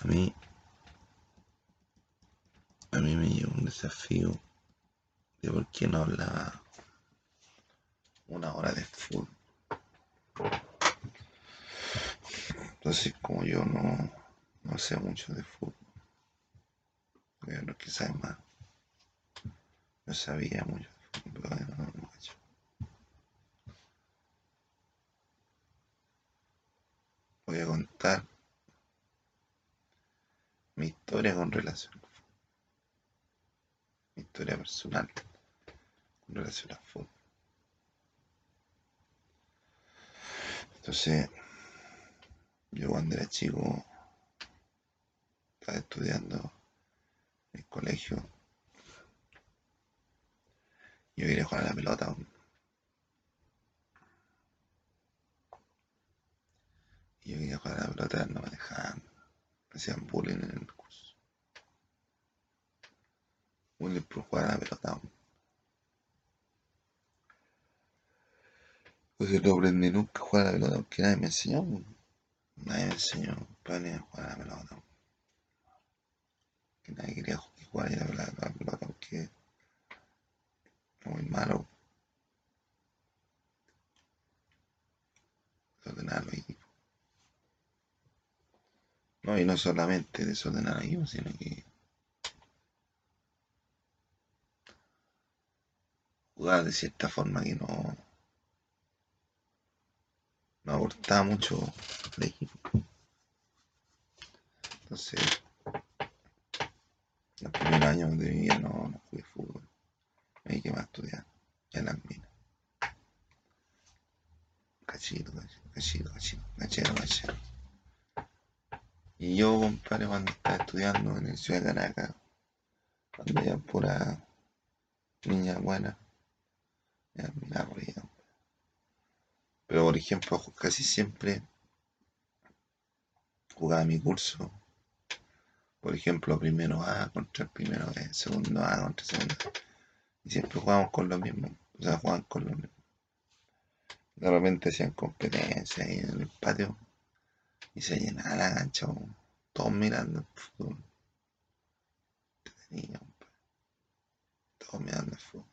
A mí, a mí me lleva un desafío de por qué no hablaba una hora de fútbol. Entonces, como yo no, no sé mucho de fútbol, yo no quizás más, no sabía mucho de fútbol, pero no, no, no, voy a contar mi historia con relación mi historia personal con relación al fútbol. Entonces, yo cuando era chico estaba estudiando en el colegio. Yo quería jugar a la pelota. Yo jugar a la pelota, no me dejaban. Me hacían bullying en el curso. Bullying por jugar a la pelota. Entonces no aprendí nunca a jugar a la pelota porque nadie me enseñó. Nadie me enseñó para jugar a la pelota. Que nadie quería jugar a la, pelota porque era muy malo. Desordenar los equipos. No, y no solamente equipos, sino que jugar de cierta forma que no no aportaba mucho al equipo. Entonces, los primeros años de mi vida no, no jugué fútbol. Me dediqué más a estudiar en las minas. Cachito, cachito, cachito, cachero, cachero. Y yo, compadre, cuando estaba estudiando en el Ciudad de Canaca, cuando ya pura niña buena, ya me aburría. Pero, por ejemplo, casi siempre jugaba mi curso. Por ejemplo, primero A contra primero B, segundo A contra el segundo A. Y siempre jugábamos con los mismos. O sea, jugaban con los mismos. De repente hacían competencia ahí en el patio. Y se llenaba la cancha. Todos mirando el fútbol. Entretenido, Todos mirando el fútbol.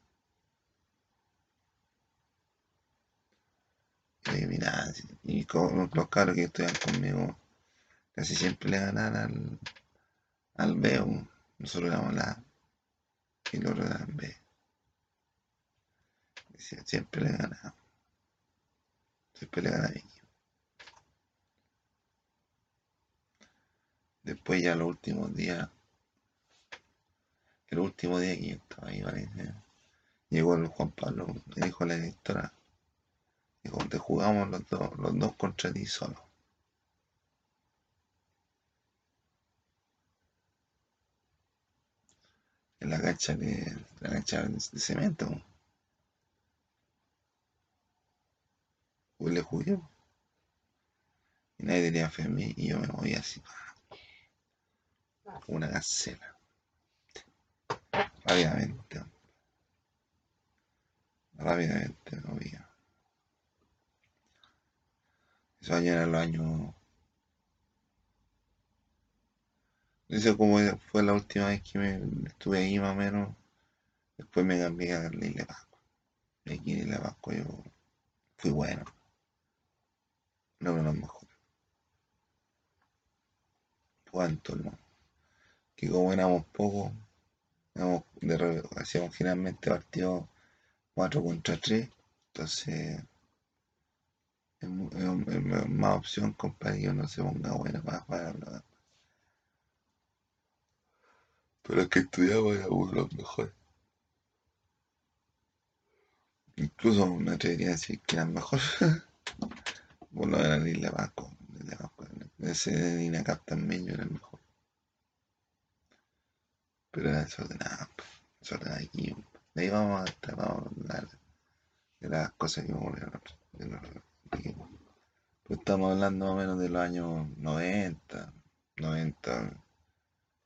Y mira, con los cabros que estudian conmigo casi siempre le ganan al, al B. Nosotros éramos la A y los eran B. Siempre le ganamos. Siempre le ganaba Después ya los últimos días, el último día que yo estaba ahí, parece, llegó el Juan Pablo, me dijo la directora, dijo, te jugamos los dos, los dos contra ti solo. En la cancha de, la cancha de cemento. Pues le jugué. Y nadie tenía fe en mí y yo me moví así una gacela. Rápidamente. Rápidamente me movía. Eso años eran los años. Dice como fue la última vez que me estuve ahí más o menos. Después me cambié a Isla Pascua. Y aquí en Isla Pascua yo fui bueno. No uno de los mejores. ¿Cuánto, no? Que como éramos pocos, hacíamos generalmente partidos 4 contra 3, entonces es, más opción, compadre, que uno se ponga bueno para jugar Pero es que estudiamos era uno de los mejores. Incluso me atrevería a decir que eran mejores. bueno, era el Isla Vasco. Ese de Dinacap también yo era el mejor. Pero era desordenado, desordenado aquí. De ahí vamos a estar, vamos a hablar de las cosas que ocurrieron. Pues estamos hablando más o menos de los años 90, 90,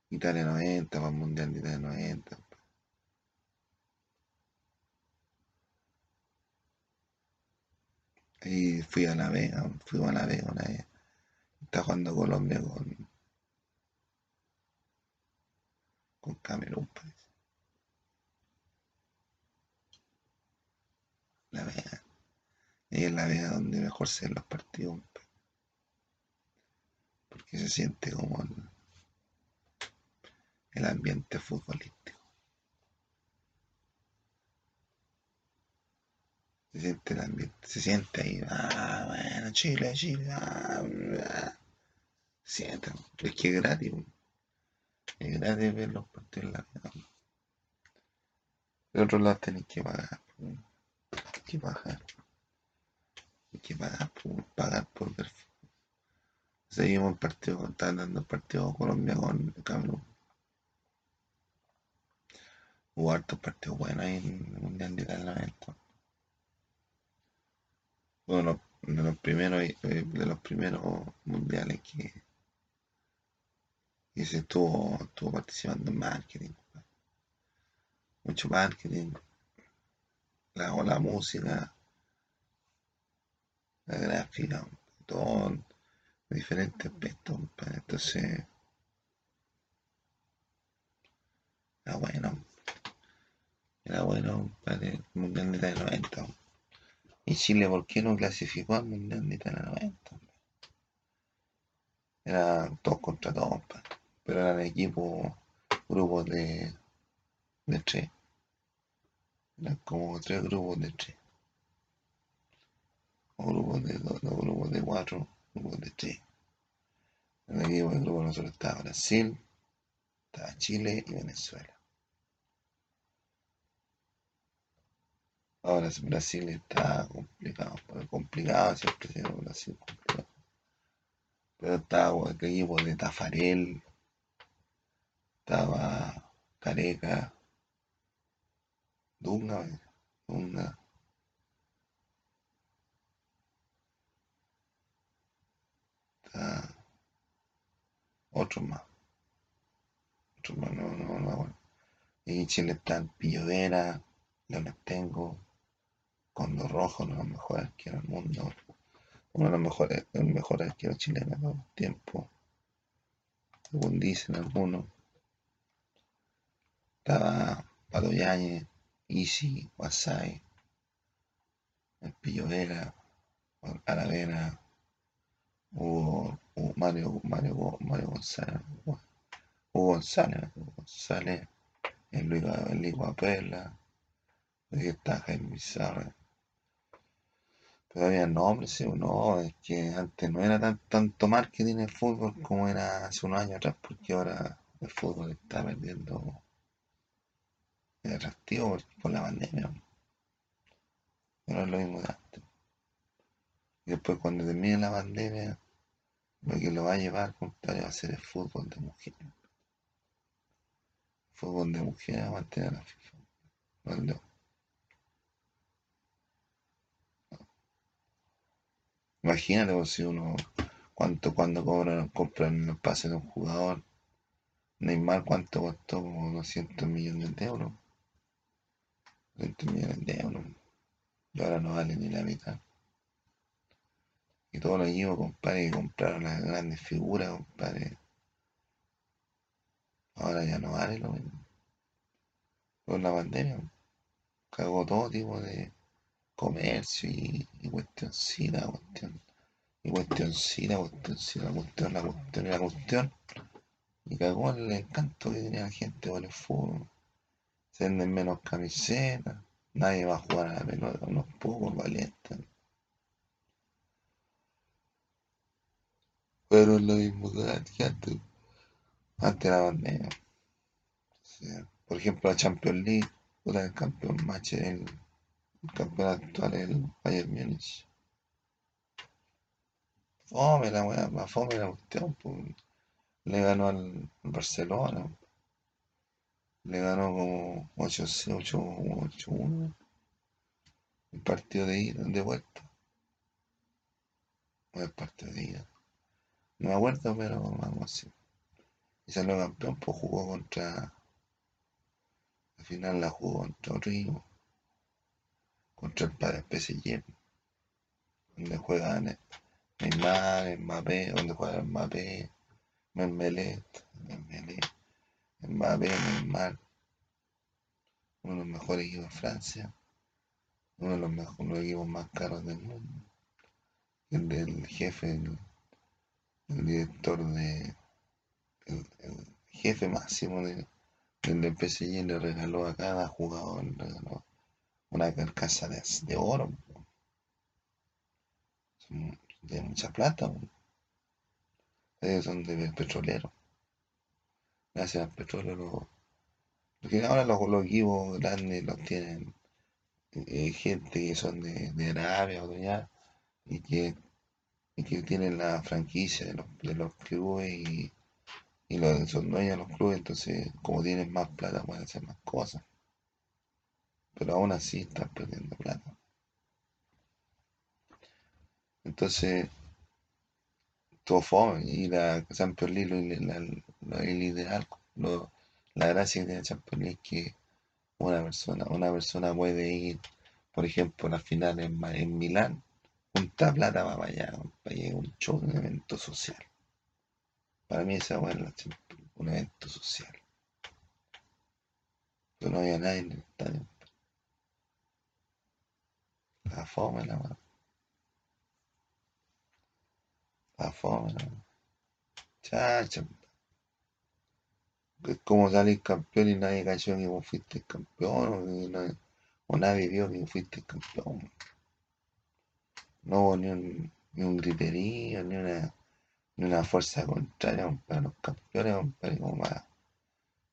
Italia 90, para el Mundial de Italia 90. Y fui a La Vega, fui a La Vega una vez. Está jugando Colombia con, con parece. La Vega. Y es la Vega donde mejor se ven los partidos. Porque se siente como el, ambiente futbolístico. Se siente el ambiente, se siente ahí, ah, bueno, Chile, Chile, ah, ah. siente, es que es gratis, es gratis ver los partidos en la vida. De otro lado tenéis que pagar, hay que pagar, hay que pagar, pagar por ver. Seguimos el partido, están dando el partido Colombia con Camerún. Hubo hartos partidos buenos en el Mundial de 90. Bueno, de los primeros, eh, de los primeros mundiales que, que se estuvo, estuvo participando en marketing. Mucho marketing. La, la música, la gráfica, todo diferentes aspectos. Entonces, era bueno. Era bueno para el Mundial de 90. ¿Y Chile por qué no clasificó al Mundial de Italia 90? Era todos contra todos, pero eran equipos, grupos de, de tres. Eran como tres grupos de tres. O grupos de dos, grupos de cuatro, grupos de tres. En el equipo del grupo nosotros estaba Brasil, estaba Chile y Venezuela. Ahora Brasil está complicado, complicado siempre ha Brasil complicado. Pero estaba el equipo de Tafarel, estaba Careca, Dunga, Dunga. Está otro más. Otro más, no, no, no, bueno. Y en Chile está Pillovera, Leones Tengo, Condor Rojo, uno de los mejores arqueros del mundo, uno de los mejores, el mejor chileno de los tiempos, según dicen algunos. Estaba Pato Yáñez, Easy, Wasai, el Pillo Vera, Aravena, Hugo, Mario, Mario, Mario González, Hugo González, Hugo González, el Luis, el Luis Guapela, aquí está Jaime Bizarra, Todavía no, hombre, sí, no, es que antes no era tan, tanto marketing el fútbol como era hace unos años atrás, porque ahora el fútbol está perdiendo el atractivo por, la pandemia. No es lo mismo de antes. Y después cuando termine la pandemia, lo que lo va a llevar, contrario, va a ser el fútbol de mujeres. Fútbol de mujeres va a mantener la FIFA. Imagínate pues, si uno, cuánto cuando cobran, compran el pase de un jugador. Neymar, ¿cuánto costó? Como 200 millones de euros. 200 millones. Y ahora no vale ni la mitad. Y todos los equipos, compadre, que compraron las grandes figuras, compadre. Ahora ya no vale lo mismo. Por la pandemia. Cagó todo tipo de, comercio y, y cuestioncita, cuestión, y cuestioncita, cuestioncita, cuestión, la cuestión y la cuestión. Y cagó el encanto que tenía la gente con el fútbol. Se venden menos camisetas, nadie va a jugar a la pelota, unos pocos valientes. Pero es lo mismo que antes, antes la pandemia. por ejemplo, la Champions League, el campeón match el el actual es el Bayern Múnich. Fome la weá, más fome la cuestión, pues. Le ganó al Barcelona. Le ganó como 8-1. El partido de ida, de vuelta. No el partido de ida. No me acuerdo, pero vamos así. Y salió campeón, pues jugó contra. Al final la jugó contra otro contra el PSG, donde juegan Neymar, Mbappé, donde juega Mbappé, Membelet, Membelet, Mbappé, Neymar, uno de los mejores equipos de Francia, uno de los, mejores, equipos más caros del mundo, el del jefe, el, director de, el, jefe máximo de, del PSG le regaló a cada jugador, una carcasa de, de oro. de mucha plata. Ellos son de petrolero. Gracias al petróleo. porque ahora los, los, equipos grandes los tienen eh, gente que son de, de Arabia o de allá y que, y que tienen la franquicia de los, de los clubes y, y los, son dueños de los clubes, entonces como tienen más plata pueden hacer más cosas pero aún así están perdiendo plata. Entonces, todo fome. Y la Champions League, lo, ideal, la gracia que tiene Champions es que una persona, una persona puede ir, por ejemplo, a la final en, Milán, junta plata va para allá, para un show, un evento social. Para mí esa es un evento social. Pero no había nadie en el estadio. La fome la mano. La fome la mano. Es como salir campeón y nadie cayó que vos fuiste campeón o, nadie, vio que fuiste campeón. No hubo ni un, ni un griterío, ni una, ni una fuerza contraria para los campeones, para, como para,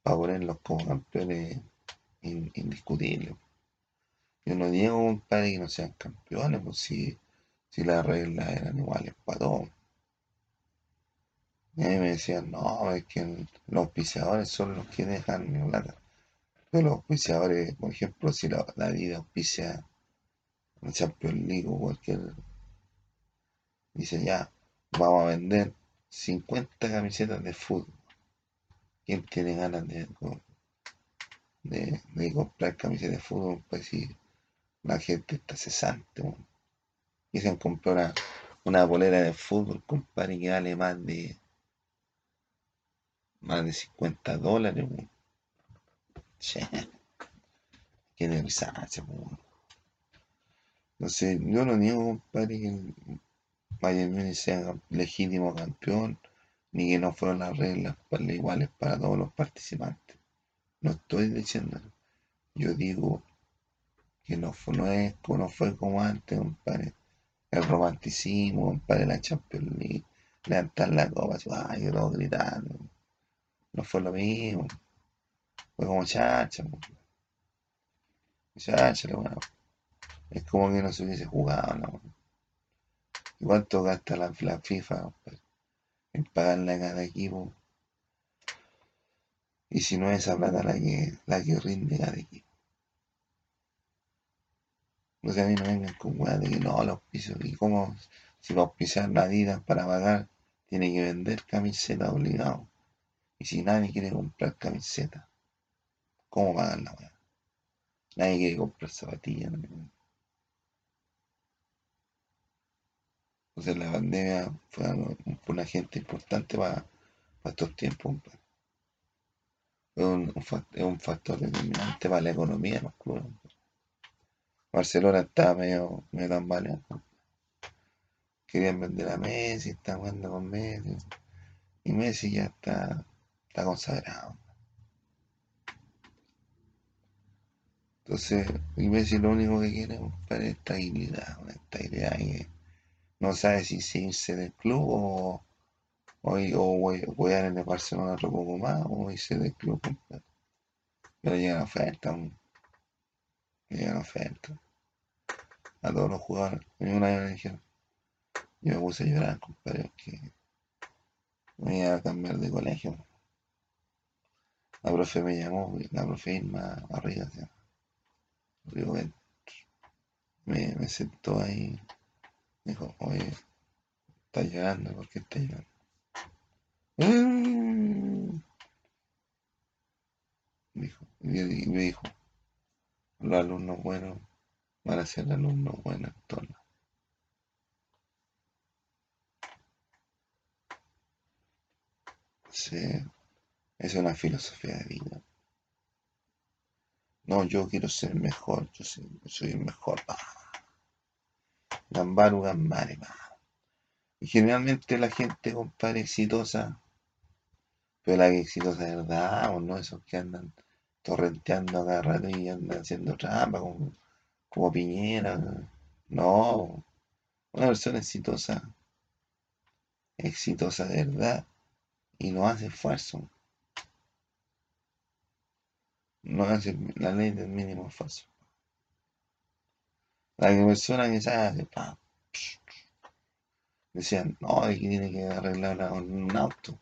ponerlos como campeones indiscutibles. Yo no digo, compadre, que no sean campeones, pues si, si las reglas eran iguales para todos. Y a mí me decían, no, es que los auspiciadores son los que dejan la Pero los auspiciadores, por ejemplo, si la, vida auspicia el Champions League o cualquier. Dice ya, vamos a vender 50 camisetas de fútbol. ¿Quién tiene ganas de, de, comprar camisetas de fútbol? Pues si la gente está cesante. Y se compró una, una bolera de fútbol, compadre, que vale más de más de 50 dólares. Che. Qué de risarse, Entonces, yo no niego, compadre, que el Bayern Múnich sea legítimo campeón, ni que no fueron las reglas iguales para todos los participantes. No estoy diciendo. Yo digo que no fue, no es, no fue como antes, compadre. El romanticismo, compadre, la Champions League, levantar la copa, ay, todo gritando. No fue lo mismo. Fue como chacha, chacha, bueno. Es como que no se hubiese jugado, ¿no? ¿Y cuánto gasta la, FIFA, compadre? En pagarle a cada equipo. Y si no es esa plata la que, la que rinde cada equipo. Sea, a mí no vengan con weá de que no, los pisos, y cómo, si va a auspiciar la vida para pagar, tiene que vender camiseta obligado. Y si nadie quiere comprar camiseta, ¿cómo pagan la weá? Nadie quiere comprar zapatillas. O sea, la pandemia fue, un agente importante para, estos tiempos. Es un, un, factor determinante para la economía de Barcelona estaba medio, medio tambaleando. Querían vender a Messi, están jugando con Messi. Y Messi ya está, está consagrado. Entonces, Messi lo único que quiere es estabilidad, una estabilidad que no sabe si, irse del club o, o, o en el Barcelona otro poco más o irse del club. Pero llegan ofertas, llegan ofertas a todos los jugadores. una vez me dijeron, yo me puse a llorar, compadre, que me iba a cambiar de colegio. La profe me llamó, la profe Irma arriba. Me, sentó ahí, me dijo, oye, está llorando, ¿por qué está llorando? Me dijo, y me dijo, los alumnos buenos van a ser alumnos buenos actores. Sí es una filosofía de vida. No, yo quiero ser mejor, yo soy, el mejor. Gambaru, gambare, Y generalmente la gente, compadre, exitosa, pero la que exitosa de verdad, o no, esos que andan torrenteando a cada rato y andan haciendo trampa, como, como Piñera. No, una persona exitosa, exitosa de verdad, y no hace esfuerzo. No hace la ley del mínimo esfuerzo. La persona que sabe, pa, decían, no, aquí tiene que arreglar un auto.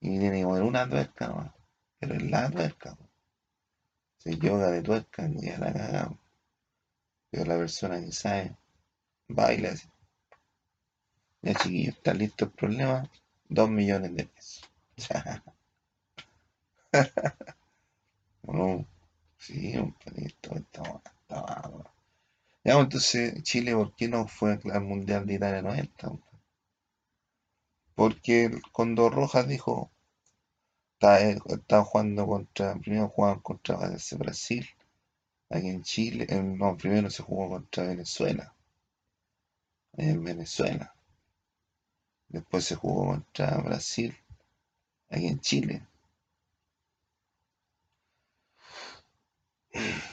Y tiene que mover una tuerca nomás. Pero es la tuerca. Se yoga de tuerca y ya la cagamos. Pero la persona que sabe, baila así. Ya chiquillo, está listo el problema. Dos millones de pesos. no, sí, un panito, está, está, Ya, pues, entonces, Chile, ¿por qué no fue al Mundial de Italia 90? Porque Condor Rojas dijo, estaba, jugando contra, primero jugaban contra Brasil, aquí en Chile, no, primero se jugó contra Venezuela, en Venezuela. Después se jugó contra Brasil, aquí en Chile.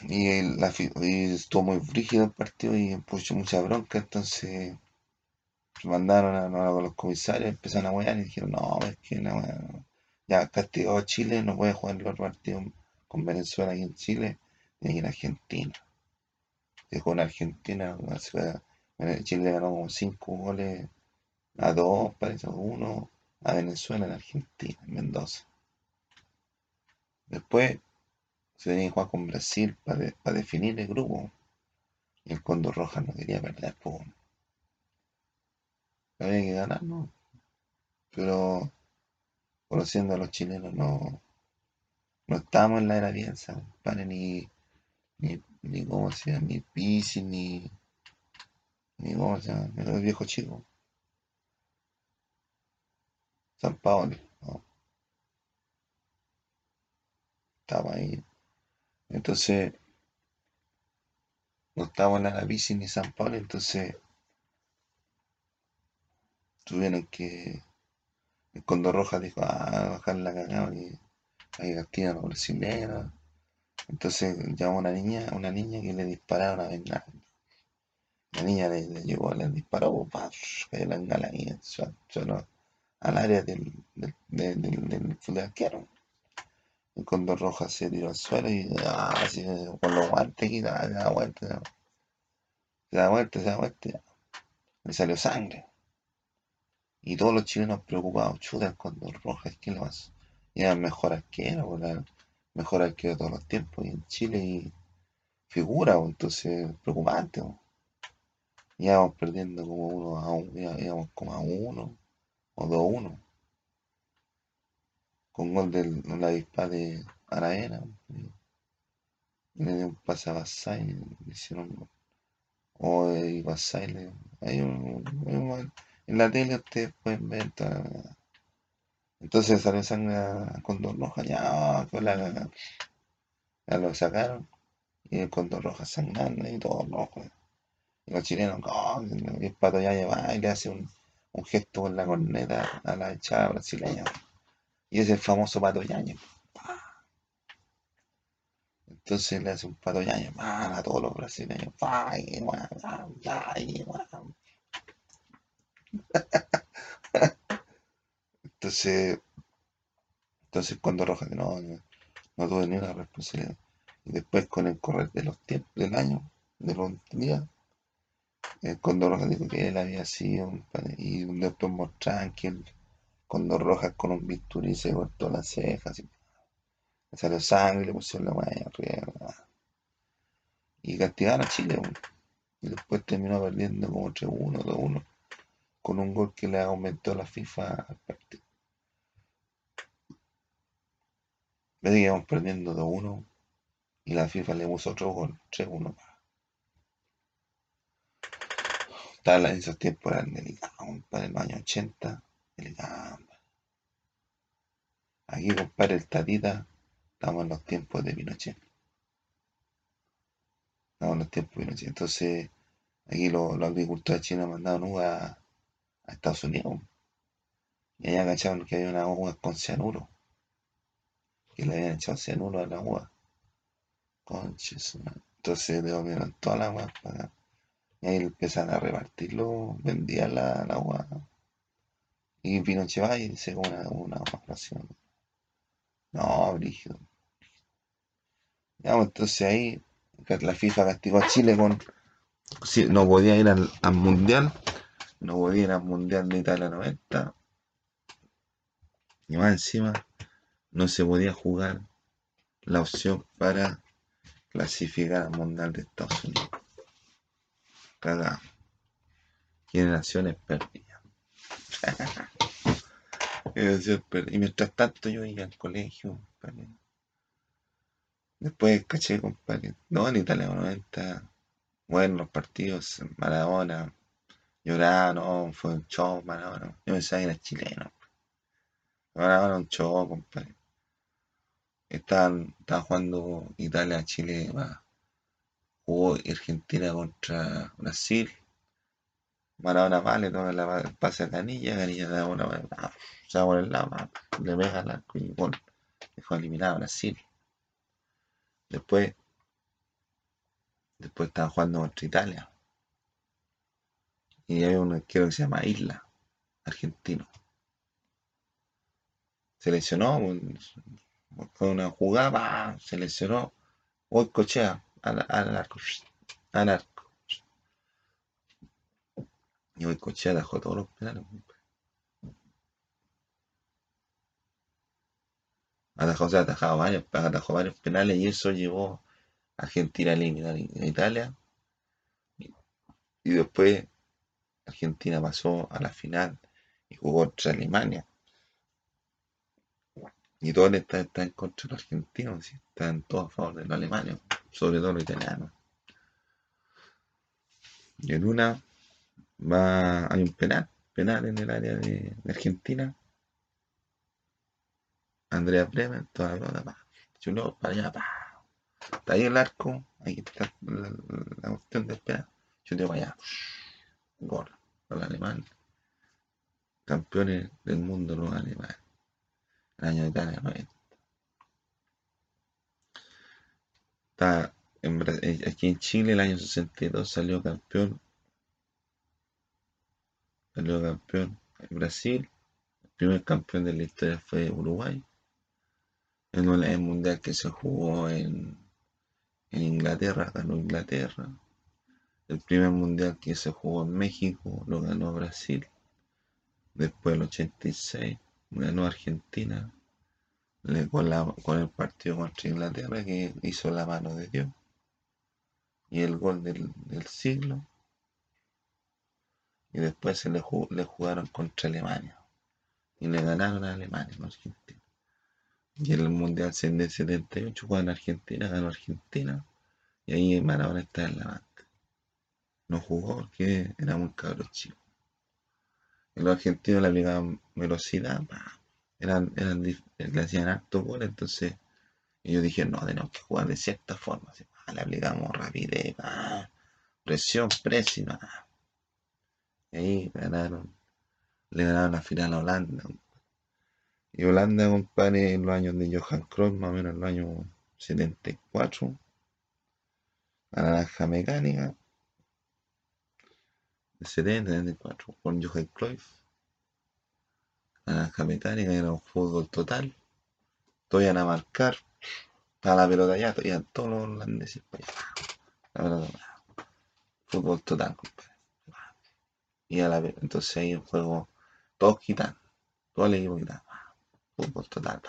Y, estuvo muy frígido el partido y puso mucha bronca, entonces mandaron a, los comisarios, empezaron a wear y dijeron, no, es que no, ya castigado a Chile, no puede jugar los partidos con Venezuela aquí en Chile, y en Argentina. Dejó en Argentina, Chile ganó como 5 goles a 2, parece, uno a Venezuela en Argentina, en Mendoza. Después se tenía que jugar con Brasil para, definir el grupo. Y el Condor Roja no quería perder, pues. Había que ganar, ¿no? Pero conociendo a los chilenos no, no estábamos en la era piensa, ni, ni, ni cómo se ni Pisi, ni, ni cómo se llama, los viejos chicos. San Paolo. Estaba ahí. Entonces, no estábamos en la Pisi ni San Pablo, entonces tuvieron que el Condor Roja dijo, ah, bajar la cagada y ahí castigan a los brasileños. Entonces llamó a una niña, una niña que le dispararon a Bengala. La niña le, llegó, le disparó, pues, cayó la bengala ahí, al área del, del, del, del, del. El Condor Roja se tiró al suelo y ah, así, con los guantes y da, da vuelta, se da vuelta, se da vuelta, le salió sangre. Y todos los chilenos preocupados, chuta, el Condor Rojas, ¿qué le pasa? Y era mejor arquero, pues, el mejor arquero de todos los tiempos, y en Chile figura, pues, entonces preocupante. Pues. Íbamos perdiendo como uno a uno, íbamos como a uno o dos a uno. Con gol de la dispa de Araena. Le dio un pase a Basay, le hicieron. O y Basay le. Hay un, en la tele ustedes pueden ver Entonces salió sangre con dos rojas, ya, con la ya lo sacaron, y el condor roja sangrando y todo rojo. Y los chilenos, oh, el pato ya lleva y le hace un, un, gesto con la corneta a la echada brasileña. Y es el famoso pato yaño. Entonces le hace un pato yaño a todos los brasileños. entonces, entonces cuando Roja que no, no, tuve ni una responsabilidad. Y después con el correr de los tiempos, del año, de los días, el Condor Roja dijo que él había sido un y después mostraban que el Condor Roja con un bisturí se cortó las cejas y le salió sangre, le pusieron la mano arriba. Y castigaron a Chile. Y después terminó perdiendo como 3-1, 2-1 con un gol que le aumentó la FIFA al partido. Le íbamos perdiendo 2-1 y la FIFA le puso otro gol, 3-1 en esos tiempos eran delicados, para el año 80, Aquí, compadre, el tatita, estamos en los tiempos de Pinochet. Estamos en los tiempos de Pinochet. Entonces, aquí los, agricultores chinos mandaron uvas a Estados Unidos. Y allá cacharon que había una uva con cianuro. Que le habían echado cianuro a la uva. Conches, man. Entonces toda la agua para acá. Y ahí empezaron a repartirlo, vendían la, la agua. Y Pinochet va y como una, una ración. No, brígido. Entonces ahí la FIFA castigó a Chile con... sí, no podía ir al, al Mundial. No podía ir al Mundial de Italia 90. Y más encima, no se podía jugar la opción para clasificar al Mundial de Estados Unidos. Cagado. Generaciones perdidas. Y mientras tanto yo iba al colegio, compadre. Después caché, compadre. No, en Italia 90. Bueno, los partidos, Maradona. Lloraba, no, fue un show, Maradona. Yo pensaba que era chileno. Maradona un show, compadre. Estaban, jugando Italia, Chile. Jugó Argentina contra Brasil. Maradona vale, toma la pase a Canilla, Canilla da una ah, se va por el lado, le pega arco y gol. Dejó eliminado a Brasil. Después, después estaban jugando contra Italia. Y había un arquero que se llama Isla, argentino. Se lesionó, fue una jugada, se lesionó. Hoy cochea al arco, al arco. Y hoy cochea dejó todos los penales. Atajó, o sea, varios, atajó varios penales y eso llevó a Argentina a eliminar a Italia. Y, después Argentina pasó a la final y jugó contra Alemania. Y todos están, están en contra de los argentinos, están todos a favor de los alemanes, sobre todo los italianos. Y en una va, hay un penal, penal en el área de, Argentina. Andrea Bremen, toda la pelota, pa, chuló para allá, pa. Está ahí el arco, ahí está la, la cuestión del penal. Chuteo para allá, gol, los alemanes. Campeones del mundo los alemanes. El año de Italia 90. Está en eh, aquí en Chile el año 62 salió campeón. Salió campeón Brasil. El primer campeón de la historia fue Uruguay. En un- mundial que se jugó en, en Inglaterra, ganó Inglaterra. El primer mundial que se jugó en México lo ganó Brasil. Después el 86 ganó Argentina. Con, la- con el partido contra Inglaterra que hizo la mano de Dios. Y el gol del, del siglo. Y después se le, le jugaron contra Alemania. Y le ganaron a Alemania, no Argentina. Y en el Mundial del 78 jugaron Argentina, ganó Argentina. Y ahí Maradona está en la banca. No jugó porque era muy cabro chico. Y los argentinos le aplicaban velocidad, pa, eran, eran, le hacían harto gol, entonces ellos dijeron, no, tenemos que jugar de cierta forma. le aplicamos rapidez, pa, presión, presión. Ahí ganaron, le ganaron la final a Holanda. Y Holanda, compadre, en los años de Johan Cruyff, más o menos en los años 74, la naranja mecánica, de 70, 74, con Johan Cruyff, la naranja mecánica era un fútbol total, iban a marcar, estaba la pelota allá, iban todos los holandeses para fútbol total, compadre. Y a la vez, entonces ahí el juego, todos quitan, todo el equipo quitan, fútbol total,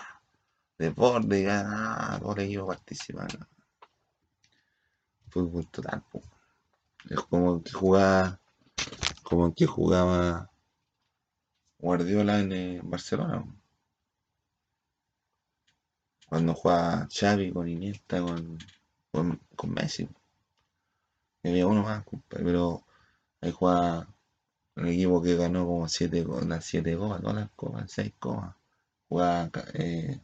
y ah, todo el equipo participando. Fútbol total. Es como que jugaba, como que jugaba Guardiola en eh, Barcelona. Cuando jugaba Xavi con Iniesta, con, con, Messi. Había uno más, pero ahí jugaba el equipo que ganó como siete, co- las siete copas, todas las copas, seis copas. jugaba eh,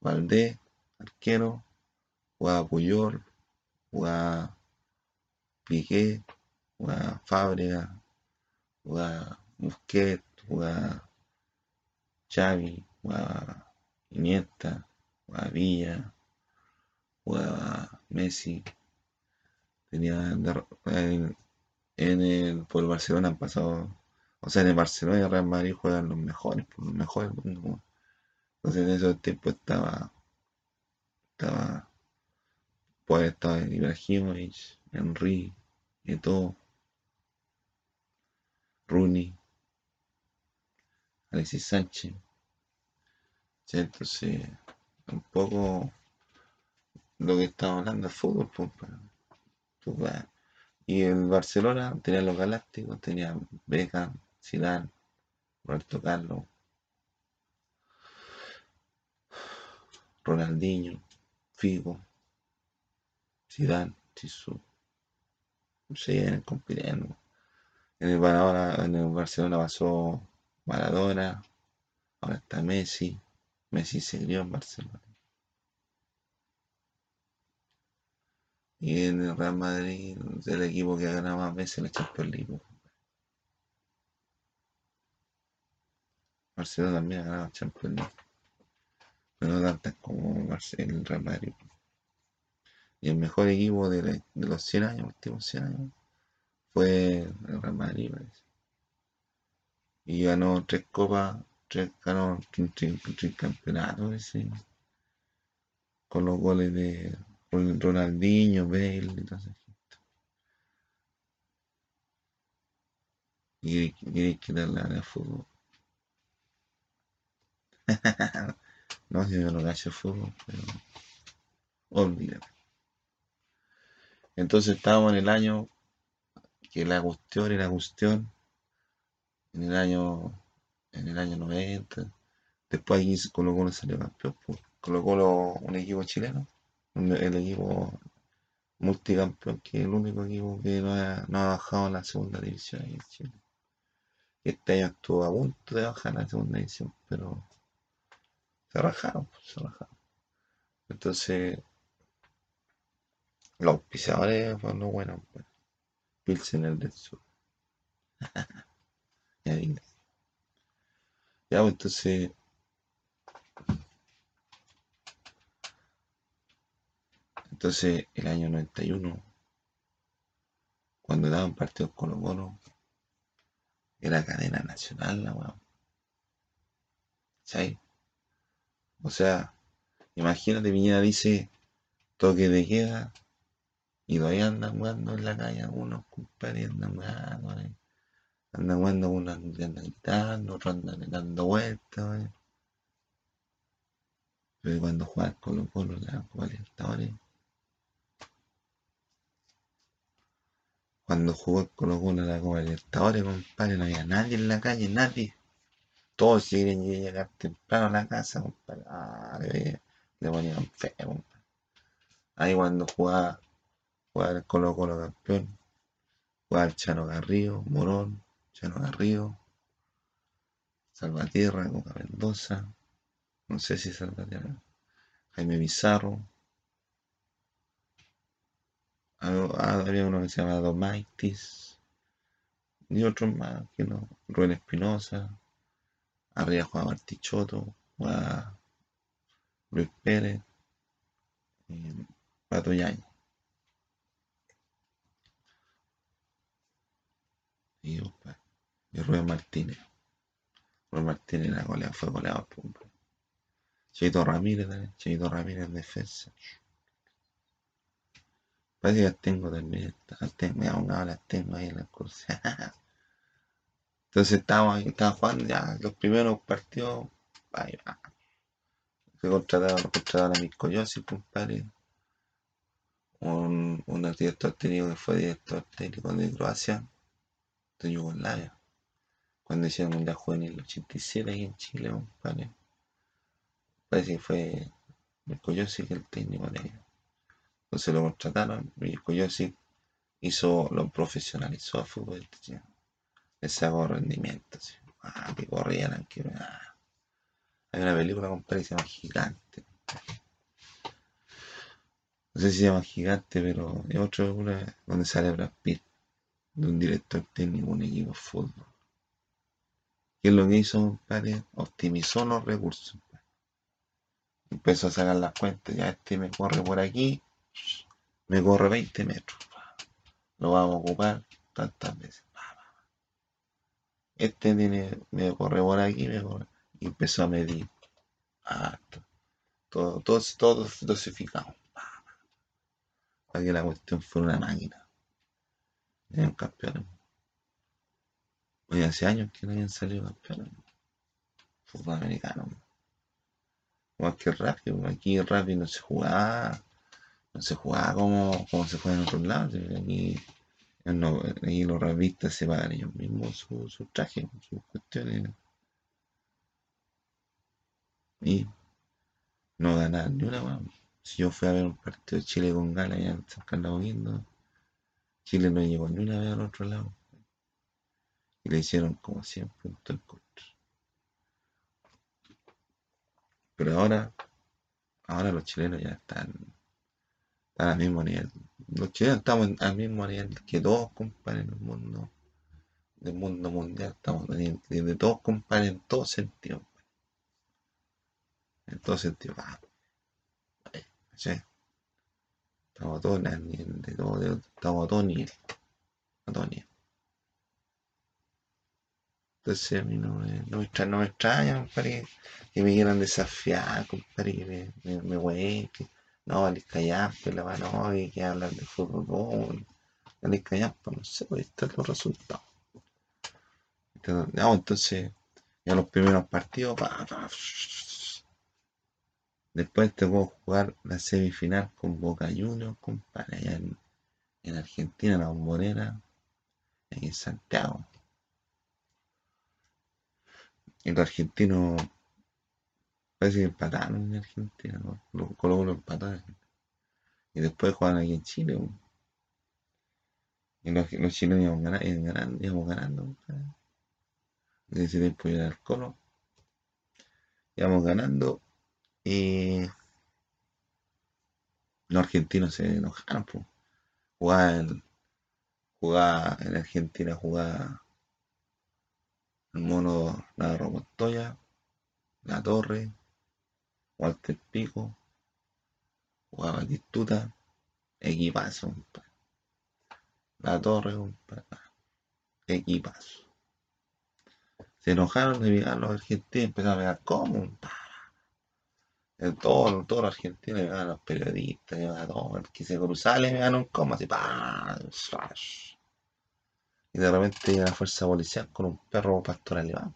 Valdés, arquero, jugaba Puyol, jugaba Piqué, jugaba Fábrega, jugaba Busquets, jugaba Xavi, jugaba Iniesta, jugaba Villa, jugaba Messi, tenía en, el, por Barcelona han pasado, o sea, en el Barcelona y el Real Madrid juegan los mejores, por los mejores. Entonces en esos tiempos estaba, estaba, pues estaba Ibrahimovic, Henry, todo Rooney, Alexis Sánchez. Entonces, un poco lo que estamos hablando de fútbol, pues, pues, y el Barcelona tenía los Galácticos, tenía Beckham, Zidane, Roberto Carlos, Ronaldinho, Figo, Zidane, Tissot. Siguen compitiendo. En el, en el Barcelona pasó Maradona, ahora está Messi. Messi se crió en Barcelona. Y en el Real Madrid, el equipo que ha ganado más veces la Champions League. Barcelona también ha ganado la Champions League. Pero no tantas como el Real Madrid. Y el mejor equipo de, los 100 años, últimos 100 años, fue el Real Madrid. Y ganó tres copas, tres, ganó tres, campeonatos, con los goles de Ronaldinho, Bale eso. Y queréis quitarle al fútbol. no, si yo no cacho fútbol, pero olvídate. Entonces estábamos en el año que la cuestión la cuestión, en el año, en el año 90, después ahí Colo Colo salió campeón, pues, Colo Colo un equipo chileno el equipo multicampeón, que es el único equipo que no ha, bajado a la segunda división en. Este año estuvo a punto de bajar a la segunda división, pero se rajaron, pues, se rajaron. Entonces, los auspiciadores fueron los buenos, pues. Pilsen el del sur. ya, ya, pues entonces Entonces, el año 91, cuando daban partidos con los bonos, era cadena nacional la weón. ¿Sabes? O sea, imagínate, Viñera dice toque de queda y todavía andan jugando en la calle algunos compadres, andan jugando, andan jugando, unos andan gritando, otros andan dando vueltas, pero cuando juegan con los bonos, la Copa Libertadores Cuando jugó Colo Colo la Copa Libertadores, compadre, no había nadie en la calle, nadie. Todos quieren llegar temprano a la casa, compadre. Ah, le, ponían feo, compadre. Ahí cuando jugaba, jugaba el Colo Colo campeón, jugaba el Chano Garrido, Morón, Chano Garrido, Salvatierra, Coca Mendoza, no sé si Salvatierra, Jaime Bizarro, Ah, había uno que se llamaba Domaitis y otros más que no. Rubén Espinosa, arriba jugaba Artichoto, jugaba Luis Pérez, y Pato Yañez. Y, y Rubén Martínez. Rubén Martínez era goleado, fue goleado por Cheito Ramírez Cheito Ramírez en defensa. Parece que tengo también. Las tengo, ya las tengo ahí en la cursa. Entonces estábamos, estaba jugando ya los primeros partidos. Ahí va. Se contrataron, contrataron a Miscoyosi, compadre. Un, un director técnico que fue director técnico de Croacia, de Yugoslavia. Cuando hicieron el Mundial Juvenil el 87 aquí en Chile, compadre. Parece que fue Miscoyosi que el técnico de. Entonces lo contrataron y sí hizo, lo profesionalizó a fútbol. Le sacó rendimiento. Ah, que corrían, que, ah. Hay una película, compadre, que se llama Gigante. No sé si se llama Gigante, pero es otra película donde sale Brad Pitt, de un director técnico un equipo de fútbol. ¿Qué es lo que hizo, compadre? Optimizó los recursos. Empezó a sacar las cuentas, ya este me corre por aquí, me corre 20 metros. Lo vamos a ocupar tantas veces. Este tiene, me corre por aquí, me corre. Y empezó a medir. Todo, todo, todo dosificado. Para que la cuestión fuera una máquina. Un campeón. Hoy hace años que no habían salido campeones. Fútbol americano. Igual que pues, aquí rugby no se jugaba, no se jugaba como, como se juega en otros lados. No, aquí los rugbyistas se pagan ellos mismos sus su trajes, sus cuestiones. Y no ganar ni una más. Si yo fui a ver un partido de Chile con Gala allá en San Carlos Chile no llegó ni una vez al otro lado. Y le hicieron como 100 puntos en contra. Pero ahora, ahora los chilenos ya están al mismo nivel. Los chilenos estamos al mismo nivel que todos compadres en el mundo, del mundo mundial. Estamos de todos compadres en todo sentido. En todo sentido. Ah, estamos todos en nivel todo, estamos a todo nivel. A todo. Entonces a mí no me, no me me extraña compadre, que me quieran desafiar, compadre, que me, me, me que no, vale callar, pues la mano, y que hablar de fútbol, vale callar, pues no sé, pues están los resultados. Entonces, ya los primeros partidos, pa, pa, después te puedo jugar la semifinal con Boca Juniors, compadre, allá en, en Argentina, la bombonera, en Santiago. El argentino parece que empataron en Argentina, ¿no? Los Colo lo empataron. Y después juegan aquí en Chile. Y los, los chilenos íbamos ganando, íbamos ganando. En ese tiempo el Colo. Íbamos ganando y los argentinos se enojaron. Pues. Jugaba en, jugaba en Argentina, jugaba el mono Navarro Montoya, La Torre, Walter Pico, jugaba Tistuta, equipazo, La Torre, equipazo. Se enojaron de mirar los argentinos, empezaron a pegar como, en todo, todo los argentinos, me los periodistas, me a todo, el que se cruzaba me ganó un coma, así, pa, y de repente la fuerza policial con un perro pastor alemán.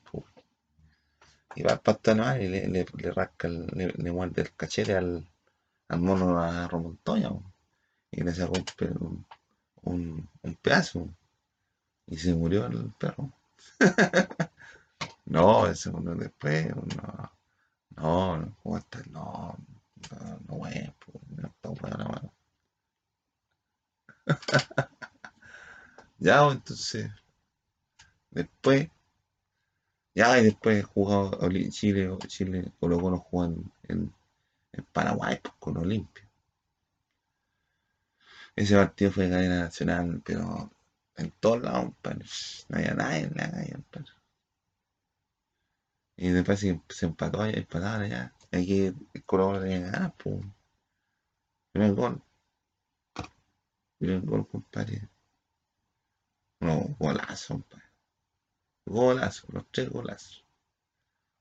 Y va al alemán y le, le, le rasca, el, le, le, muerde el cachete al, al mono a Romontoya. Y le sacó un, un, un, pedazo. Y se murió el perro. no, ese uno después, no. No, ¿cómo está? No, no, no, es, no Ya, entonces, después, ya, y después jugado Chile, Chile, Colo Colo jugan en, en Paraguay pues, con Olimpia. Ese partido fue de cadena nacional, pero en todos lados, pues, no había nadie en la calle. Y después se, empató allá, empataron allá. Aquí el Colo Colo tenía que ganar, pues. Primer gol. Primer gol, compadre. No, golazo, Golazo, los tres golazos.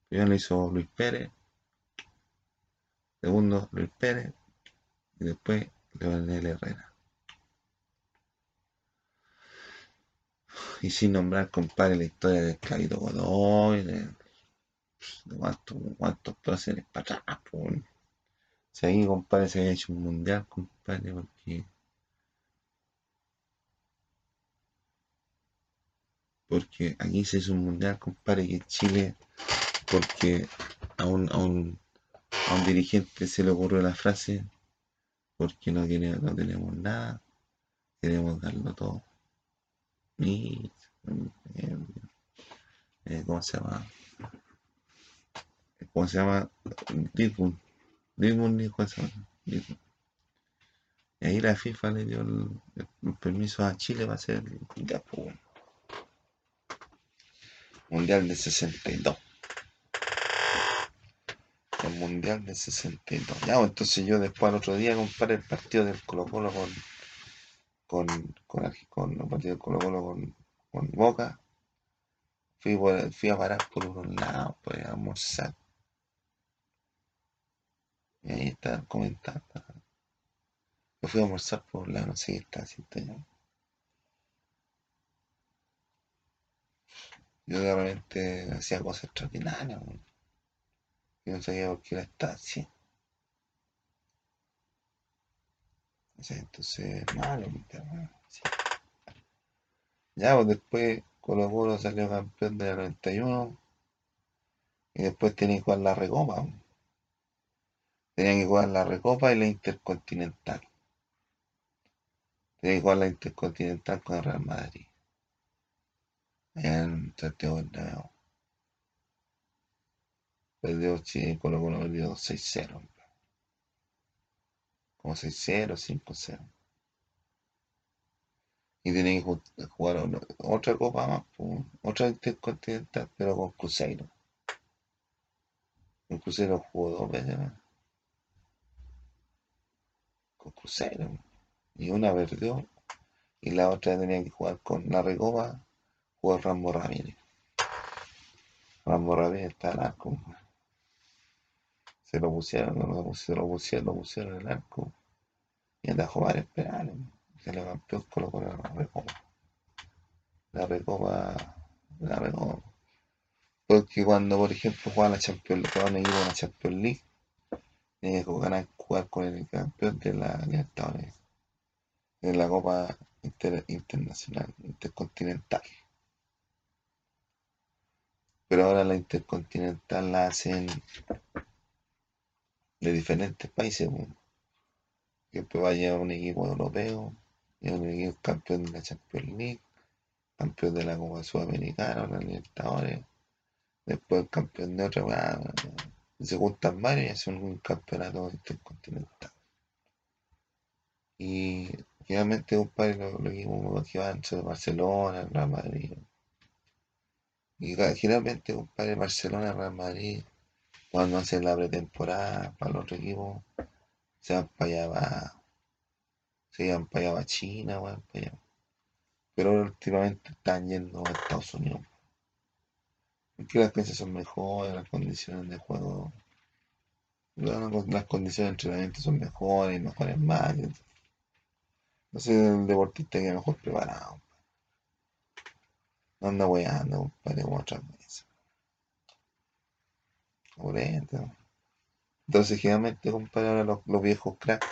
Primero lo hizo Luis Pérez. Segundo, Luis Pérez. Y después Leonel Herrera. Y sin nombrar, compadre, la historia de Clavito Godoy, de, de cuántos, cuántos próceres para atrás. Si ahí, compadre, se había hecho un mundial, compadre, porque porque aquí se hizo un mundial, compadre, que Chile, porque a un, a un, a un dirigente se le ocurrió la frase, porque no, tiene, no tenemos nada, queremos darlo todo. Y, eh, ¿Cómo se llama? ¿cómo se llama? Dortmund dijo eso. Dortmund. Y ahí la FIFA le dio el, permiso a Chile para hacer el mundial. Mundial de 62. El mundial de 62. Ya, pues, entonces yo después al otro día comparé el partido del Colo Colo con con, con, con el partido del Colo Colo con, con Boca. Fui, fui a parar por unos lados, pues almorzar. Y ahí estaban comentando. Yo fui a almorzar por un lado, no sé qué estaba haciendo. Yo de repente hacía cosas extraordinarias, weón. Y no sabía por qué la sea, entonces, malo. Sí. Ya, pues después Colo Colo salió campeón del 91 y después tenía que jugar la Recopa. Tenían que jugar la Recopa y la Intercontinental. Tenían que jugar la Intercontinental con el Real Madrid. Allá en Santiago Bernabéu. Perdió Chile, Colo Colo perdió 6-0. Como 6-0, 5-0. Y tenía que ju- jugar otra copa más, pues, otra intercontinental, pero con Cruzeiro. El Cruzeiro jugó dos veces más. Con Cruzeiro. Y una perdió. Y la otra tenía que jugar con la Recopa. Jugó Rambo Ramírez. Rambo Ramírez está al arco. Se lo pusieron, no pusieron, lo pusieron, lo pusieron en el arco. Y atajó varios penales. Se le campeón Colo Colo la Recopa. La Recopa. La Recopa. Porque cuando, por ejemplo, juega la Champions League, un en la Champions League, tiene que jugar con el campeón de la Libertadores, de la Copa Inter- Internacional, Intercontinental. Pero ahora la Intercontinental la hacen de diferentes países. Siempre va a llevar un equipo europeo, y un equipo campeón de la Champions League, campeón de la Copa Sudamericana, la Libertadores, después campeón de otra, y se juntan varios y hacen un campeonato intercontinental. Y finalmente, compadre, los, los equipos que van son Barcelona, el Real Madrid. Y generalmente, compadre, Barcelona, el Real Madrid, cuando hacen la pretemporada para los otros equipos, se van para allá, se van para allá, va China, weón, para allá. Pero últimamente están yendo a Estados Unidos. Porque las canchas son mejores, las condiciones de juego, la- las condiciones de entrenamiento son mejores, mejores máquinas. Entonces el deportista queda mejor preparado. Anda weando, compadre, como otras veces. Eso. Entonces, generalmente, compadre, ahora los, los viejos cracks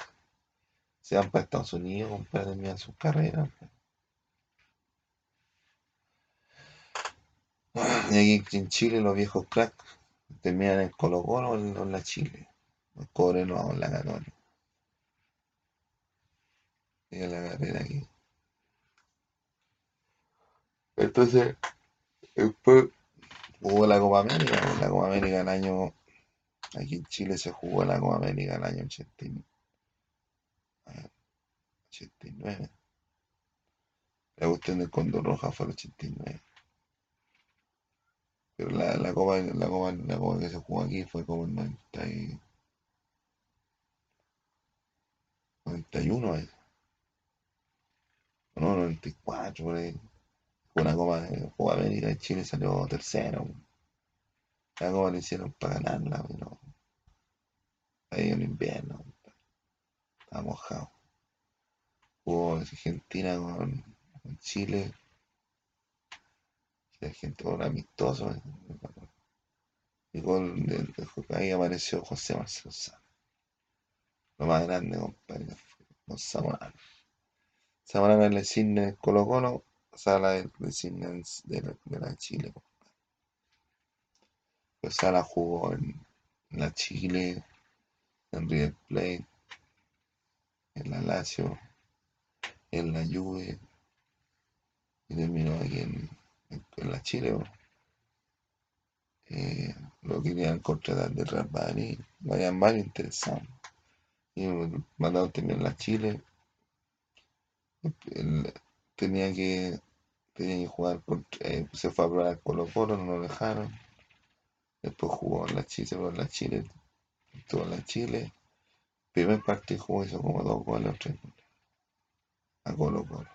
se van para Estados Unidos, compadre, terminan sus carreras. Y aquí en Chile, los viejos cracks terminan en Colo Colo o en, la Chile. Los cobrenos o en la Católica. En la carrera aquí. Entonces, después jugó la Copa América. pues, La Copa América el año. Aquí en Chile se jugó la Copa América el año 89. 89. La cuestión del Condor Roja fue el 89. Pero la, la copa, la copa, la copa que se jugó aquí fue como el 90 y- 91, eh. no, 94, por ahí. Una copa de Copa América y Chile salió tercero. La copa la hicieron para ganarla, pero ahí en invierno, estaba mojado. Jugó Argentina con, con Chile. Argentina un amistoso. Y de- de- ahí apareció José Marcelo Sá. Lo más grande, compadre, con Zamorano. Zamorano es el cisne del Colo Colo, Sala de la, de la Chile. Pues Sala jugó en la Chile, en River Plate, en la Lazio, en la Juve, y terminó aquí en, en- en la Chile. Eh, lo querían contratar de Real Madrid, vayan varios interesados. Y mandaron también a Chile. Tenía que tenía que jugar eh, se fue a probar Colo Colo, no lo dejaron. Después jugó en la Chile, se en la Chile, estuvo en la Chile. Primer partido jugó, hizo como dos goles o tres goles. A Colo Colo.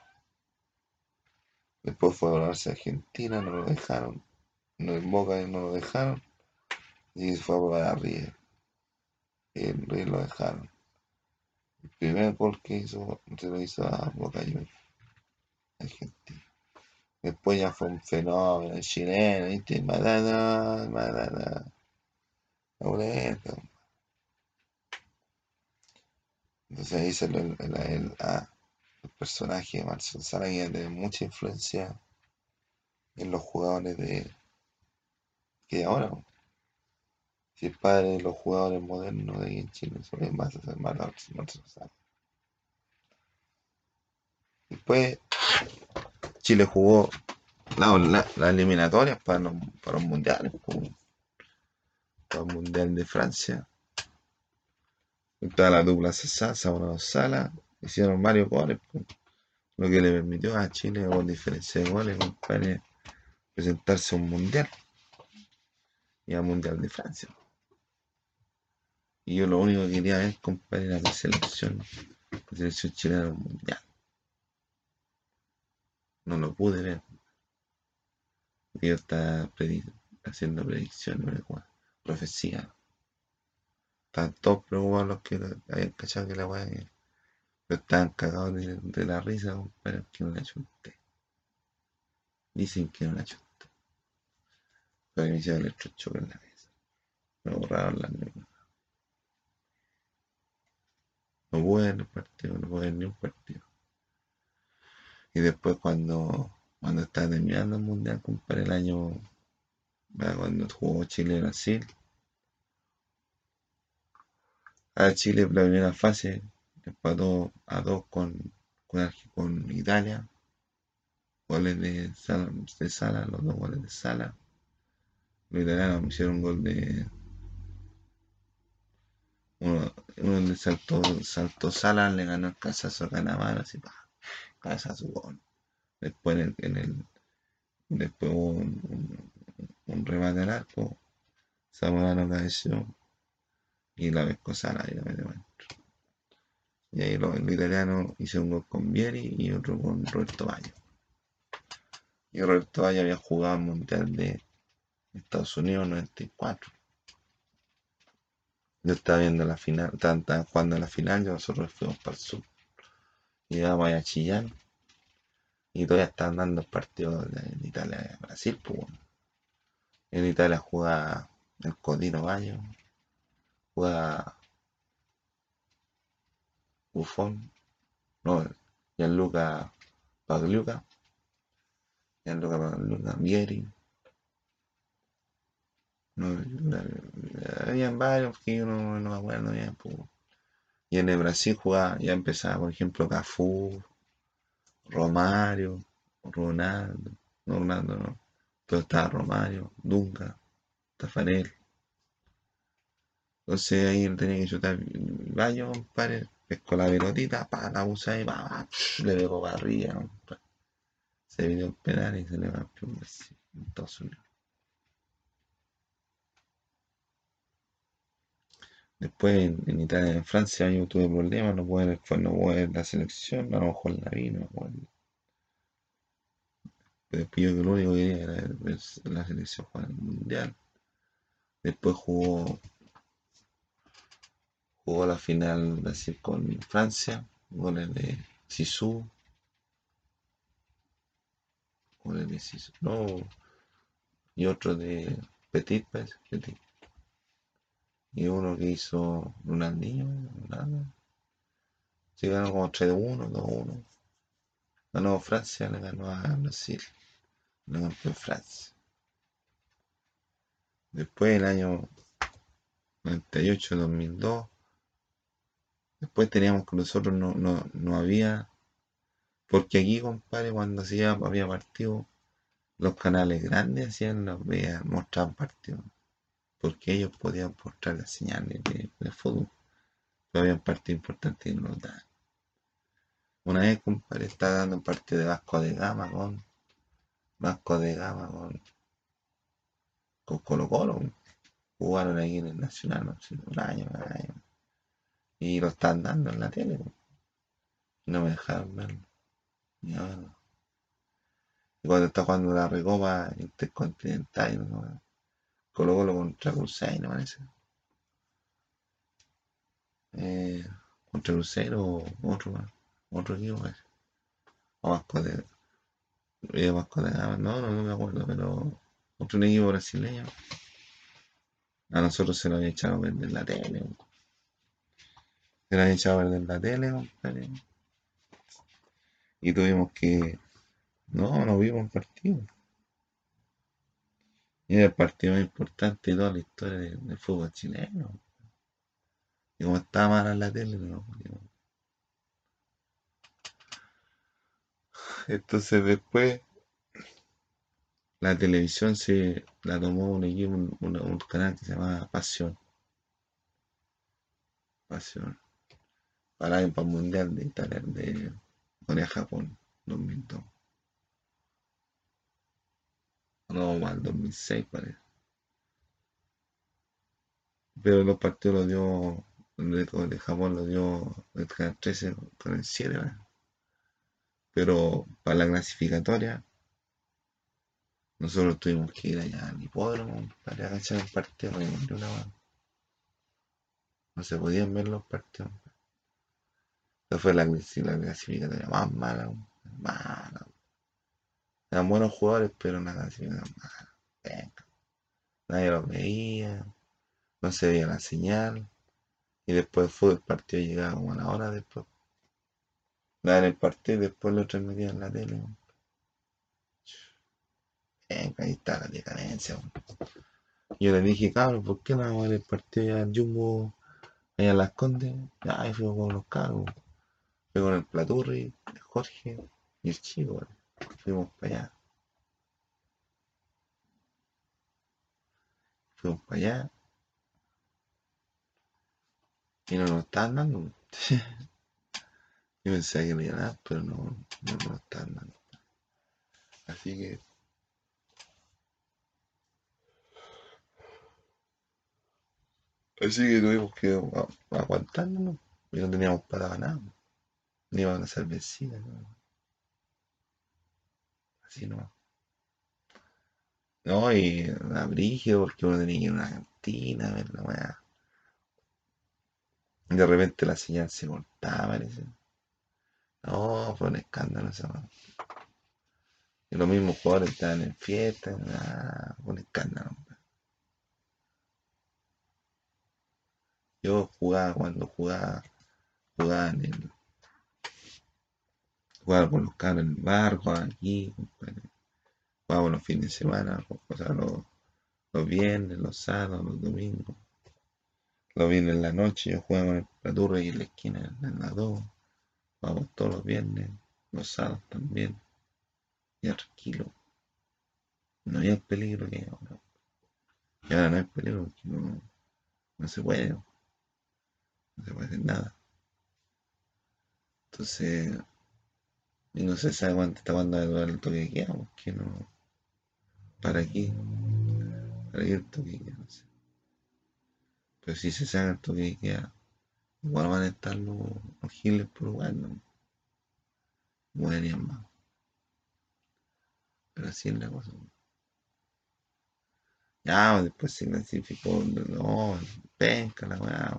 Después fue a probarse a Argentina, no lo dejaron. No en Boca no lo dejaron. Y fue a probar a River. Y en River lo dejaron. El primer gol que hizo se lo hizo a Boca Juniors. Argentina. Después ya fue un fenómeno chileno, ¿viste? Madana, madana. Entonces ahí se el, el, el, ah, el personaje de Marcelo Sala que tiene mucha influencia en los jugadores de que ahora. Si el padre de los jugadores modernos de en Chile, son más Marcelo Sala. Después Chile jugó las la, eliminatorias para los, para mundiales, para el mundial de Francia. Toda la dupla Sasa, Sabro Sala, hicieron varios goles, lo que le permitió a Chile con diferencia de goles, presentarse a un mundial y al mundial de Francia. Y yo lo único que quería ver, compadre, era la selección, la selección chilena en un mundial. No lo pude ver. Yo estaba haciendo predicciones, profecía. Estaban todos preocupados los que habían cachado que la weá pero estaban cagados de, la risa, pero que no la chunté. Dicen que no la chunté. Pero me hicieron electrochoque en la mesa. Me borraron las neuronas. No pude ver el no pude ver ni un partido. Y después cuando, cuando estaba terminando el mundial, compadre, el año cuando jugó Chile-Brasil. A Chile la primera fase empató a dos con, con, Italia. Goles de sala, de sala, los dos goles de sala. Los italianos hicieron un gol de. Uno, uno le saltó, saltó Sala, le ganó el casazo a así, pa casa su gol. Después en el, después hubo un, un, remate al arco, Zamorano cabeció y la Sala y la metió dentro. Y ahí los, italianos hizo un gol con Vieri y otro con Roberto Valle. Y Roberto Valle había jugado el Mundial de Estados Unidos 94. Yo estaba viendo la final, estaban, jugando la final y nosotros fuimos para el sur. Llegamos a Chillán y todavía están dando el partido en Italia Brasil. Pues, en Italia juega el Codino Bayo, juega Buffon, no, Gianluca Pagliuca, Gianluca Pagliuca, Vieri. No, habían varios que yo no, no me acuerdo bien. Pues. Y en el Brasil jugaba, ya empezaba, por ejemplo, Cafú, Romario, Ronaldo, no Ronaldo no, pero estaba Romario, Dunga, Tafanel. Entonces ahí él tenía que chutar baño, compadre, pescó la pelotita, pa, la usa y va, le pegó para arriba. Se vino el penal y se le va a en Estados Unidos. Después en, Italia, en Francia yo tuve problemas, no pude, no ver la selección, a lo mejor la vi, no Después yo que lo único que quería era ver la selección jugar el mundial. Después jugó jugó la final con Francia, goles de Sisu. Goles de Sisu. No. Y otro de Petit, Petit y uno que hizo Ronaldinho, nada. Se ganó como 3-1, 2-1. Ganó Francia, le ganó a Brasil. Le ganó Francia. Después, el año 98-2002, después teníamos que nosotros no, no, no había. Porque aquí, compadre, cuando hacía, había partido, los canales grandes hacían, los veía, mostraban partidos porque ellos podían mostrar las señales de, fútbol. Pero había partido importante y no lo daban. Una vez, compadre, estaba dando un partido de Vasco de Gama con Vasco de Gama con, con Colo Colo. Jugaron ahí en el Nacional, no sé, un año, un año. Y lo están dando en la tele. No me dejaron verlo. Ahora. Y cuando está jugando la recopa intercontinental, ¿no? Colo Colo contra Cruzeiro, parece. Eh, contra Cruzeiro o otro, otro equipo, parece. De, eh, Vasco de Gama, no, no, me acuerdo, pero otro equipo brasileño. A nosotros se nos había echado a perder la tele. Se nos había echado a perder la tele, compadre. Y tuvimos que. No, no vimos el partido. Era el partido más importante de toda la historia del, fútbol chileno. Y como estaba mala la tele, no. Entonces después la televisión se la tomó un equipo, un, un- canal que se llama Pasión. Pasión. Para el Mundial de Italia, de Corea-Japón, 2002. No, mal 2006 parece. Pero los partidos los dio, de, de Japón los dio el canal 13 con el 7, ¿verdad? Pero para la clasificatoria, nosotros tuvimos que ir allá al hipódromo para cachar el partido, una weá. no se podían ver los partidos. Esa fue la, la clasificatoria más mala, weón. mala. Eran buenos jugadores, pero una clasificación mala. Penca. Nadie los veía, no se veía la señal. Y después fue el partido llegaba como a la hora después. Daban el partido y después lo transmitían en la tele. Penca, ahí está la decadencia. Yo le dije, cabrón, ¿por qué no vamos a el partido al Jumbo, allá en Las Condes? Ahí fuimos con los cabros. Fui con el Platurri, Jorge y el chico. Fuimos para allá. Fuimos para allá y no nos estaban dando. Yo pensaba que me iban a dar, pero no, no nos estaban dando. Así que Así que tuvimos que a- aguantarnos, y no teníamos para nada, ni para una cervecita, ¿no? Así no. No, y la brígido porque uno tenía que ir a una cantina, ver la weá. De repente la señal se cortaba. No, fue un escándalo esa weá. Y los mismos jugadores estaban en fiesta, fue un escándalo. Yo jugaba cuando jugaba, jugaba en el, jugaba con los en el bar, jugaba aquí, compadre. Los fines de semana, o sea, los, los viernes, los sábados, los domingos. Los viernes en la noche yo jugaba con el Platurre y en la esquina en la 2. Jugamos todos los viernes, los sábados también. Y tranquilo. No había el peligro que ahora. Y ahora no hay peligro porque no, no se puede. No se puede hacer nada. Entonces, y no se sabe cuánto está cuándo va a el toque de queda, porque no. ¿Para qué? ¿Para qué el toque? No sé. Pero si se sabe el toque de queda, igual van a estar los, los giles por lugar, ¿no? Morirían más. Pero así es la cosa. Ya, después se clasificó, no, penca la weá.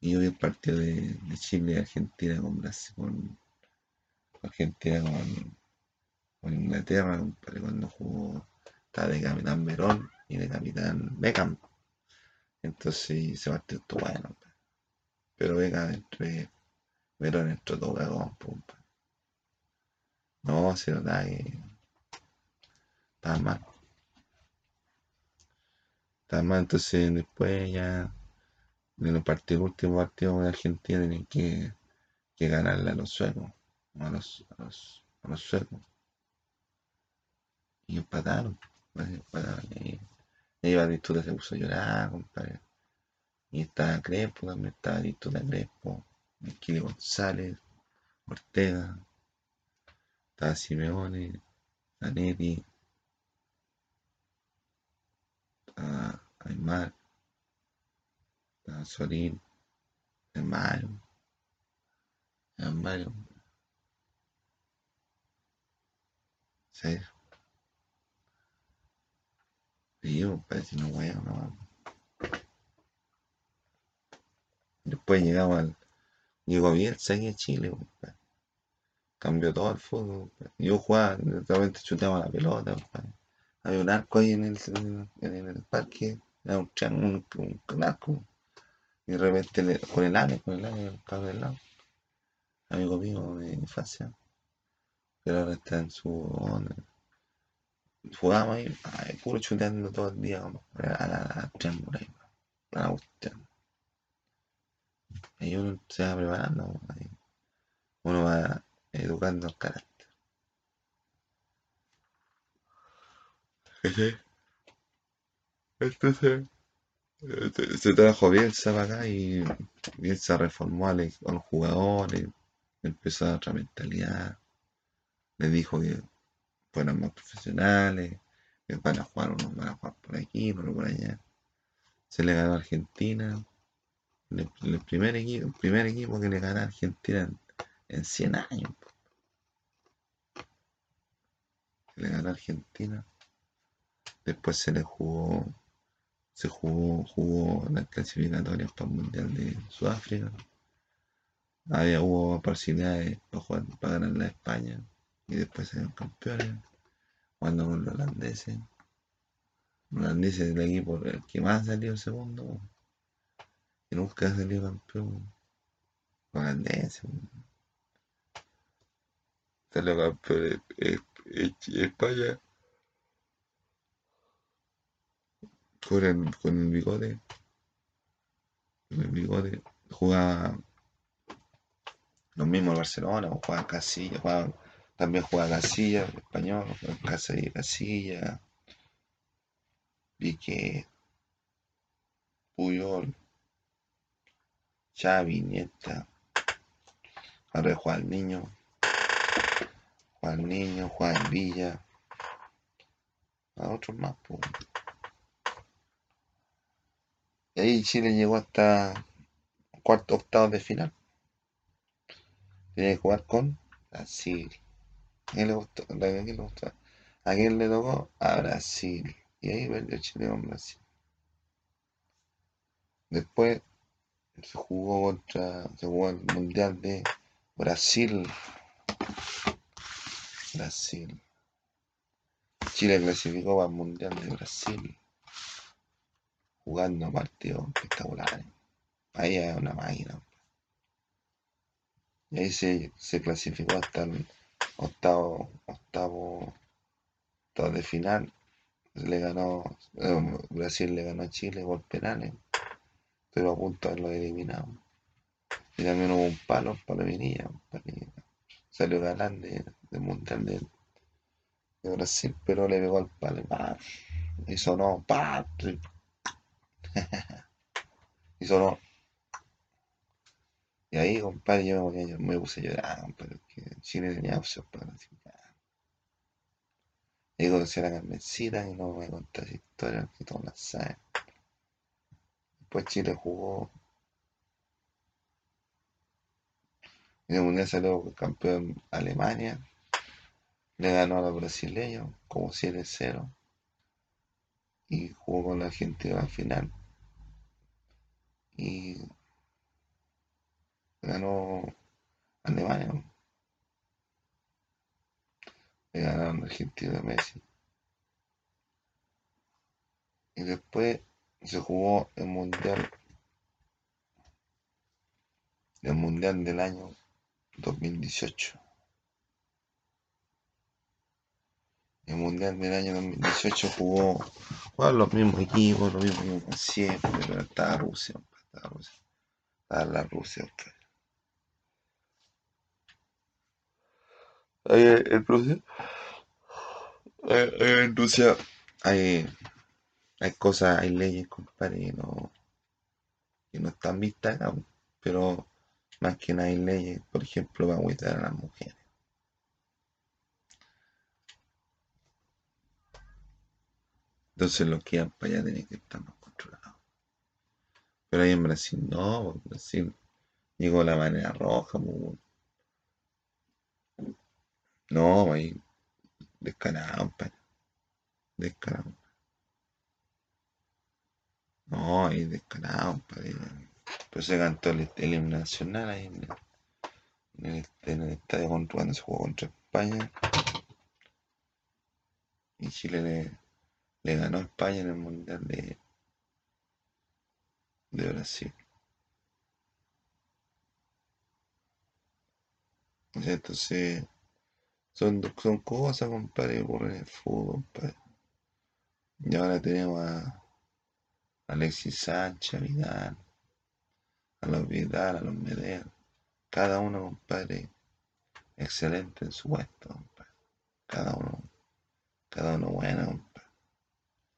Y yo vi el partido de, de Chile y Argentina con Brasil, con Argentina con, Inglaterra, compadre, cuando jugó, estaba de capitán Verón y de capitán Beckham. Entonces ese partido estuvo bueno, compadre. pero Beckham entre Verón entró todo cagón, pa. No, se notaba que estaba mal. Estaba mal, entonces después ya en el partido, el último partido de Argentina tienen que, que ganarle a los suecos, a los, a los, a los suecos. Y empataron, pues, empataron y Y ahí Batistuta se puso a llorar, compadre. Y estaba Crespo también, estaba Batistuta Crespo, Kili González, Ortega, estaba Simeone, Zanetti, estaba Aymar, estaba Solín, Mario, Mario. Sí. Sí, parece no huevo, no. Después llegamos al. Llegó Bielsa aquí a Chile, compadre. Cambió todo el fútbol. Yo jugaba, realmente chuteaba la pelota. Había un arco ahí en el, en el parque, era un, un, un, un arco. Y de repente con el año, con el año, el cabo del lado. Amigo mío de infancia. Pero está en su onda. Jugábamos ahí, ay, puro chuteando todo el día, compadre, a la, a la triángulo ahí, a la cuestión. Ahí uno se va preparando, ahí uno va educando el carácter. Entonces, eh, se trajo Bielsa para acá y Bielsa reformó a los jugadores, empezó otra mentalidad, le dijo que fueran más profesionales, que van a jugar unos van a jugar por aquí, otros por allá. Se le ganó a Argentina, el, primer equipo, primer equipo que le ganó a Argentina en, en 100 años. Se le ganó a Argentina. Después se le jugó, se jugó, jugó las clasificatorias para el Mundial de Sudáfrica. Había, hubo posibilidades para, jugar, para ganar la España y después salieron campeones. Jugando con los holandeses. Los holandeses es el equipo el que más salió segundo. Y nunca ha salido campeón. Los holandeses. Salió campeón España. Con el, con el bigote. Con el bigote. Jugaba los mismos Barcelona, jugaba Casilla, jugaba, también jugaba Casilla, español, Casilla, Casilla, Piqué, Puyol, Xavi, Nieta, ahora juega el niño, juega el niño, juega en Villa, a otros más, pues. Y ahí Chile llegó hasta cuarto octavo de final. Tenía que jugar con Brasil. ¿A quién le gustó? ¿A quién le gustó? ¿A quién le tocó? A Brasil. Y ahí perdió Chile con Brasil. Después se jugó contra. Se jugó el Mundial de Brasil. Brasil. Chile clasificó para el Mundial de Brasil. Jugando partidos espectaculares. Ahí hay una máquina. Y ahí se, se clasificó hasta el octavo, octavo, octavo de final. Le ganó, eh, Brasil le ganó a Chile por penales. Estuvo a punto de haberlo eliminado. Y también hubo un palo, un palo vinilla, Salió galán de, del mundial de, Brasil, pero le pegó al palo y sonó. Y sonó. Y ahí, compadre, yo me, me puse a llorar, compadre, porque Chile tenía opción para clasificar. Y conocí a la Carmencita y no me contó esa historia, que todos la saben. Después Chile jugó. En el Mundial salió campeón Alemania. Le ganó a los brasileños como 7-0. Y jugó con la Argentina al final. Y ganó Alemania. ¿no? Ganaron Argentina Messi. Y después se jugó el Mundial. El Mundial del año 2018. El Mundial del año 2018 jugó, jugaban los mismos equipos, los mismos equipos siempre, pero estaba Rusia, estaba Rusia, estaba la Rusia. Ahí en Rusia, ahí en Rusia hay, hay cosas, hay leyes, compadre, que no, que no están vistas acá, pero más que nada hay leyes, por ejemplo, para cuidar a las mujeres. Entonces los que van para allá tienen que estar más controlados. Pero ahí en Brasil no, en Brasil llegó la manera roja, pues, no, ahí descarado, pa. Descarado. No, ahí descarado, pa. Pues se cantó el, el himno nacional ahí en el, en el, en el estadio contra, cuando se jugó contra España. Y Chile le, le ganó a España en el Mundial de, de Brasil. Entonces son, son cosas, compadre, que ocurren en el fútbol, compadre. Y ahora tenemos a Alexis Sánchez, a Vidal, a los Vidal, a los Medel. Cada uno, compadre, excelente en su puesto, compadre. Cada uno, cada uno bueno, compadre.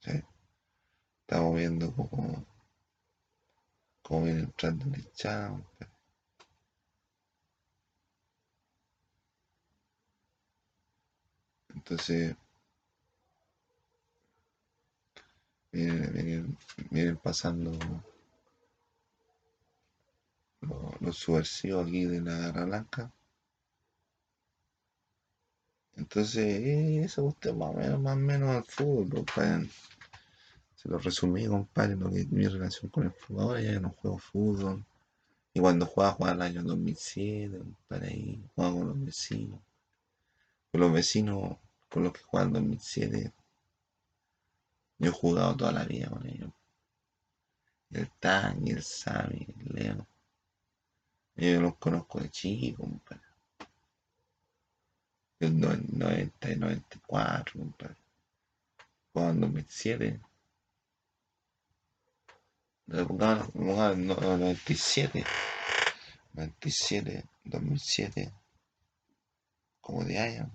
¿Sí? Estamos viendo cómo, cómo viene entrando en el chat, compadre. Entonces, vienen, vienen, pasando los, subversivos aquí de la Guerra Blanca. Entonces, eso usted más o menos, más o menos al fútbol, compadre. Se lo resumí, compadre, lo que mi relación con el fútbol. Ahora ya no juego fútbol. Y cuando jugaba, jugaba el año 2007, compadre, ahí jugaba con los vecinos. Con los vecinos con los que juegan en 2007. Yo he jugado toda la vida con ellos. El Tan y el Sami, el Leo. Yo los conozco de chico, compadre. Del 90 y 94, compadre. Jugaba en 2007. Jugaba en 97. 97, 2007. Como de años.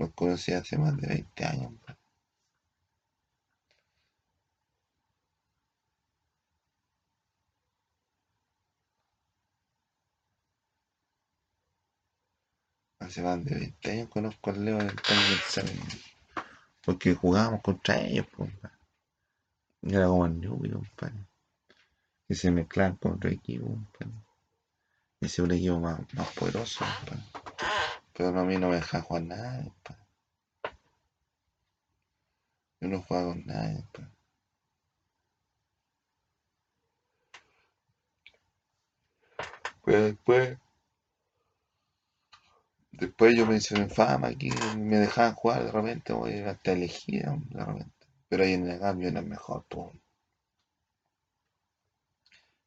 Los conocí hace más de 20 años. Hace más de 20 años conozco al Leo del examen. Porque jugábamos contra ellos, pues. Era como el Newbie, compadre. Que se mezclaban con otro equipo, compadre. Ese es un equipo más, más poderoso, compadre. Pero a mí no me deja jugar nada. Yo no juego con nadie. Pero después, después yo me hice en fama aquí, me dejaban jugar de repente, voy hasta elegir de repente. Pero ahí en el cambio era mejor, tú.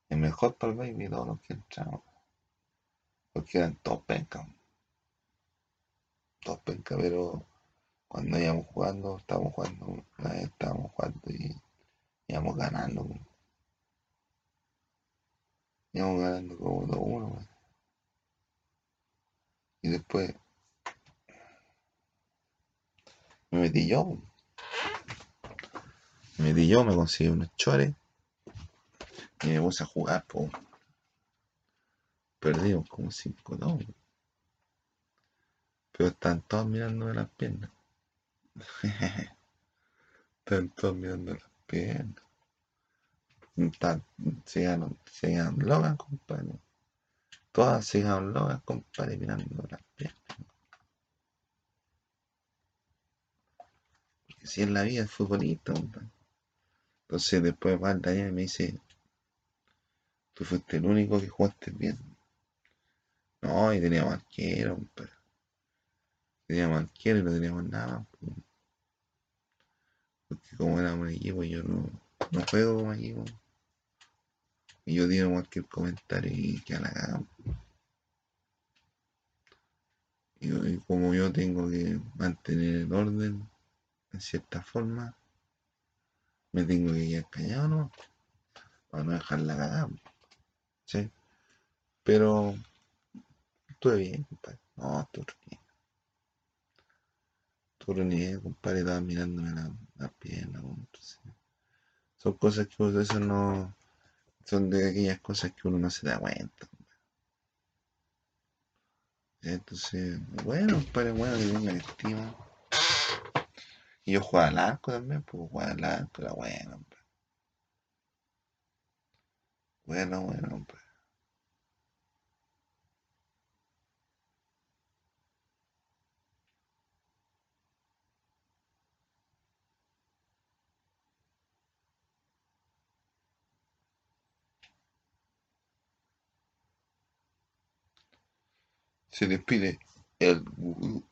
Es mejor para el baby todos los que entramos. Porque eran todos pencas. Todos pencas, pero cuando íbamos jugando, estábamos jugando, una vez estábamos jugando y íbamos ganando. Íbamos ganando como 2-1. Y después me metí yo. Me metí yo, me conseguí unos chores y me puse a jugar. Po. Perdimos como 5-2. Pero están todos mirándome las piernas. están todos mirando las piernas. Están, sigan, sigan Logan, compadre. Todas sigan Logan, compadre, mirando las piernas. Porque si en la vida es futbolista, compadre. Entonces después va y me dice, tú fuiste el único que jugaste bien. No, y teníamos arquero, compadre. Teníamos arquero y no teníamos nada. Porque como éramos un equipo, yo no, no juego como equipo. Y yo digo cualquier comentario y que a la. Y, como yo tengo que mantener el orden, en cierta forma, me tengo que quedar callado, ¿no? Para no dejar la cagada. ¿Sí? Pero estuve bien, compadre. No, estuve bien. Estuve bien, compadre. Estaba mirándome la, la pierna, entonces. son cosas que eso no, son de aquellas cosas que uno no se da cuenta. Entonces, bueno, pero bueno que estima. Y yo jugaba al arco también, pues jugaba al arco, era bueno. Bueno, bueno, hombre. Se despide el gurú.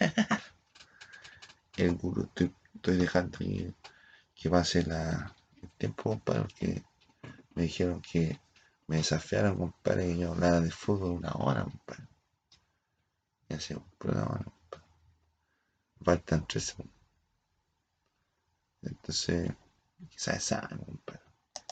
el gurú, estoy, dejando que, que pase la, el tiempo, compadre, porque me dijeron que me desafiaron, compadre, que yo hablara de fútbol una hora, compadre. Y así, un programa, compadre. Faltan tres segundos. Entonces, quizás saben,